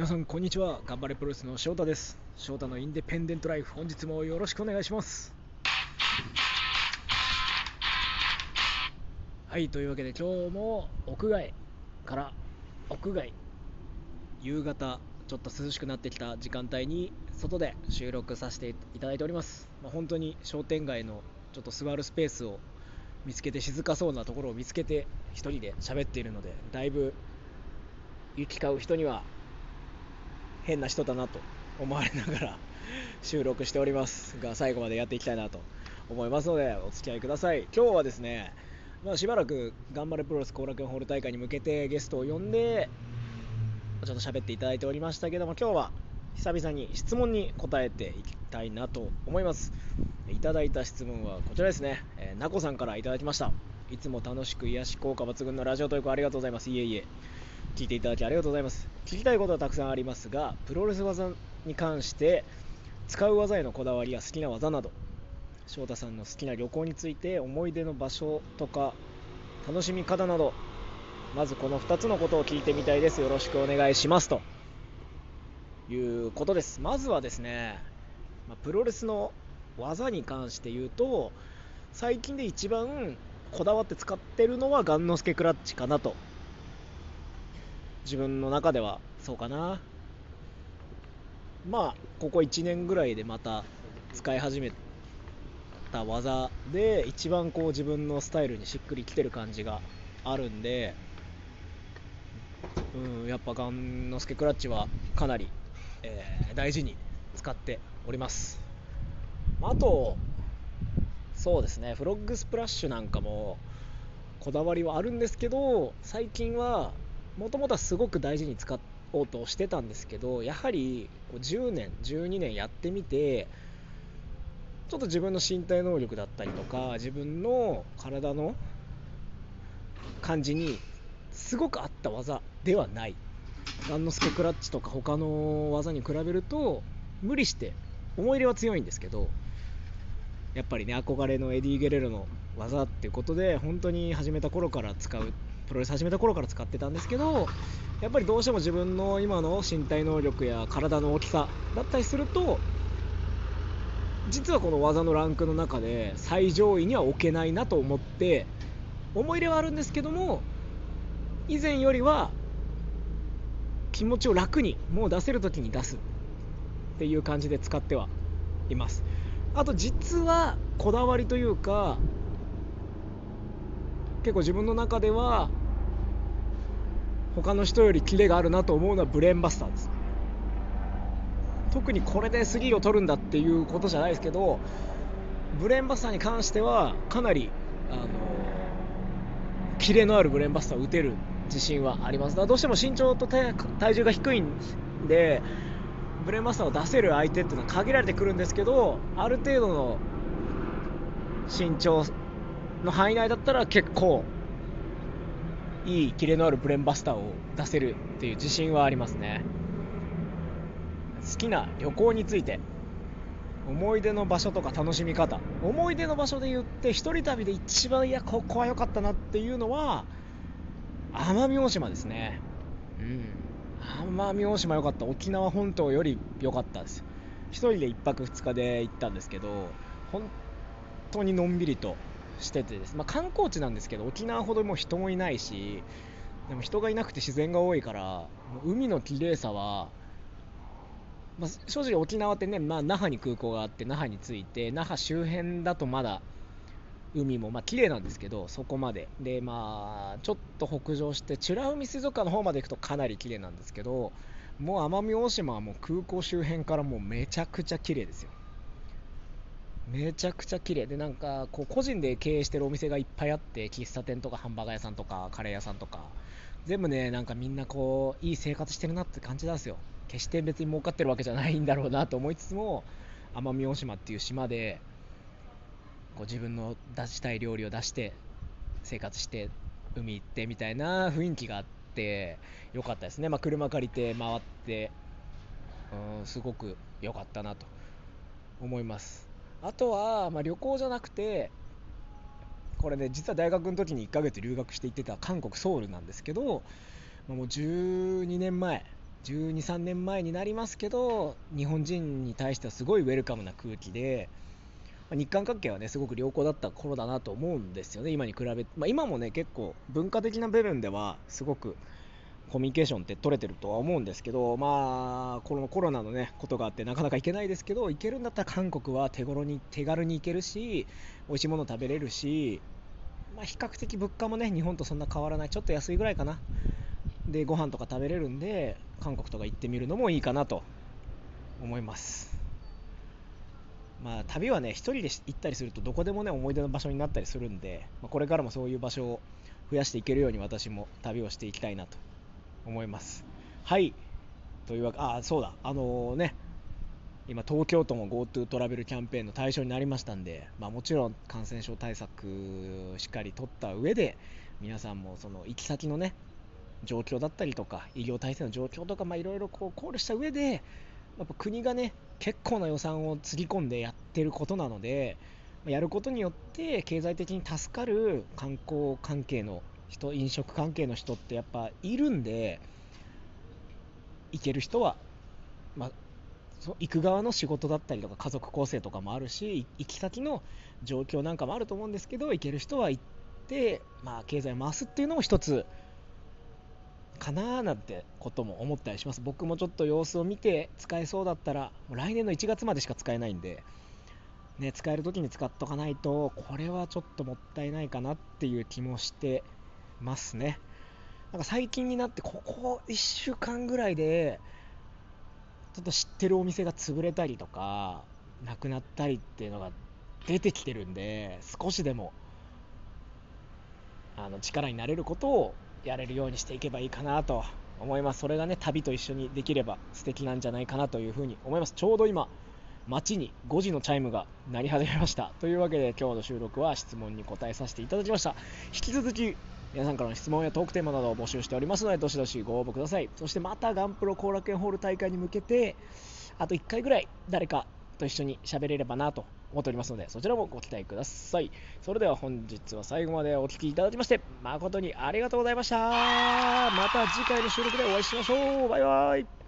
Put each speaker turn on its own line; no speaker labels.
皆さんこんにちは。頑張れプロレスの翔太です。翔太のインデペンデントライフ本日もよろしくお願いします。はいというわけで今日も屋外から屋外夕方ちょっと涼しくなってきた時間帯に外で収録させていただいております、まあ、本当に商店街のちょっと座るスペースを見つけて静かそうなところを見つけて1人で喋っているのでだいぶ行き交う人には変な人だなと思われながら 収録しておりますが最後までやっていきたいなと思いますのでお付き合いください。今日はですね、まあ、しばらく頑張れプロレス後楽園ホール大会に向けてゲストを呼んでちょっと喋っていただいておりましたけども今日は久々に質問に答えていきたいなと思います。いただいた質問はこちらですね、えー、なこさんからいただきました。いつも楽しく癒し効果抜群のラジオトークありがとうございます。いえいえ。聞いていただきありがとうございます。聞きたいことはたくさんありますがプロレス技に関して使う技へのこだわりや好きな技など翔太さんの好きな旅行について思い出の場所とか楽しみ方などまずこの2つのことを聞いてみたいです。よろしくお願いします。ということです。まずはですね、プロレスの技に関して言うと最近で一番こだわって使ってるのはガンノスケクラッチかなと。自分の中ではそうかな。まあここ1年ぐらいでまた使い始めた技で一番こう自分のスタイルにしっくりきてる感じがあるんでうんやっぱガンノスケクラッチはかなり、えー、大事に使っております。あとそうですねフロッグスプラッシュなんかもこだわりはあるんですけど最近はもともとはすごく大事に使おうとしてたんですけどやはり10年12年やってみてちょっと自分の身体能力だったりとか自分の体の感じにすごく合った技ではない。ガンノスケクラッチとか他の技に比べると無理して思い入れは強いんですけどやっぱりね憧れのエディ・ゲレロの技っていうことで本当に始めた頃から使うプロレス始めた頃から使ってたんですけどやっぱりどうしても自分の今の身体能力や体の大きさだったりすると実はこの技のランクの中で最上位には置けないなと思って思い入れはあるんですけども以前よりは気持ちを楽にもう出せる時に出すっていう感じで使ってはいます。あと実はこだわりというか結構自分の中では他の人よりキレがあるなと思うのはブレーンバスターです。特にこれで3を取るんだっていうことじゃないですけどブレーンバスターに関してはかなりあのキレのあるブレーンバスターを打てる自信はあります。だどうしても身長と体重が低いんでブレーンバスターを出せる相手っていうのは限られてくるんですけどある程度の身長の範囲内だったら結構いいキレのあるブレンバスターを出せるっていう自信はありますね。好きな旅行について思い出の場所とか楽しみ方。思い出の場所で言って一人旅で一番いやここは良かったなっていうのは奄美大島ですね。うん。奄美大島良かった。沖縄本島より良かったです。1人で1泊2日で行ったんですけど本当にのんびりとしててです、まあ、観光地なんですけど沖縄ほども人もいないしでも人がいなくて自然が多いから海の綺麗さは、まあ、正直沖縄ってね、まあ、那覇に空港があって那覇に着いて那覇周辺だとまだ海もまあ綺麗なんですけどそこまで。でまあちょっと北上して美ら海水族館の方まで行くとかなり綺麗なんですけどもう奄美大島はもう空港周辺からもうめちゃくちゃ綺麗ですよ。めちゃくちゃ綺麗でなんかこう個人で経営してるお店がいっぱいあって喫茶店とかハンバーガー屋さんとかカレー屋さんとか全部ねなんかみんなこういい生活してるなって感じなんですよ。決して別に儲かってるわけじゃないんだろうなと思いつつも奄美大島っていう島でこう自分の出したい料理を出して生活して海行ってみたいな雰囲気があってよかったですね、まあ、車借りて回ってうんすごく良かったなと思います。あとは、まあ、旅行じゃなくてこれね実は大学の時に1ヶ月留学して行ってた韓国ソウルなんですけど、まあ、もう12年前12、3年前になりますけど日本人に対してはすごいウェルカムな空気でま日韓関係はねすごく良好だった頃だなと思うんですよね今に比べて、まあ、今もね結構文化的な部分ではすごくコミュニケーションって取れてるとは思うんですけどまあこのコロナのねことがあってなかなか行けないですけど行けるんだったら韓国は手頃に手軽に行けるし美味しいもの食べれるしまあ、比較的物価もね日本とそんな変わらないちょっと安いぐらいかな。でご飯とか食べれるんで韓国とか行ってみるのもいいかなと思います。まあ旅はね1人で行ったりするとどこでもね思い出の場所になったりするんで、まあ、これからもそういう場所を増やしていけるように私も旅をしていきたいなと思います。はい。というわけあそうだ。あのー、ね。今、東京都も GoTo トラベルキャンペーンの対象になりましたんで、まあ、もちろん感染症対策しっかり取った上で、皆さんもその行き先のね、状況だったりとか、医療体制の状況とか、いろいろ考慮した上で、やっぱ国がね、結構な予算をつぎ込んでやってることなので、やることによって経済的に助かる観光関係の人、飲食関係の人ってやっぱいるんで、行ける人は、まあ、そ行く側の仕事だったりとか家族構成とかもあるし行き先の状況なんかもあると思うんですけど行ける人は行って、まあ、経済回すっていうのも一つかななんてことも思ったりします。僕もちょっと様子を見て使えそうだったら来年の1月までしか使えないんで、ね、使える時に使っとかないとこれはちょっともったいないかなっていう気もしてますねなんか最近になってここ1週間ぐらいでちょっと知ってるお店が潰れたりとか、なくなったりっていうのが出てきてるんで、少しでも、あの、力になれることをやれるようにしていけばいいかなと思います。それがね、旅と一緒にできれば素敵なんじゃないかなというふうに思います。ちょうど今、街に5時のチャイムが鳴り始めました。というわけで今日の収録は質問に答えさせていただきました。引き続き皆さんからの質問やトークテーマなどを募集しておりますので、どしどしご応募ください。そしてまたガンプロ後楽園ホール大会に向けて、あと1回ぐらい誰かと一緒に喋れればなと思っておりますので、そちらもご期待ください。それでは本日は最後までお聴きいただきまして、誠にありがとうございました。また次回の収録でお会いしましょう。バイバイ。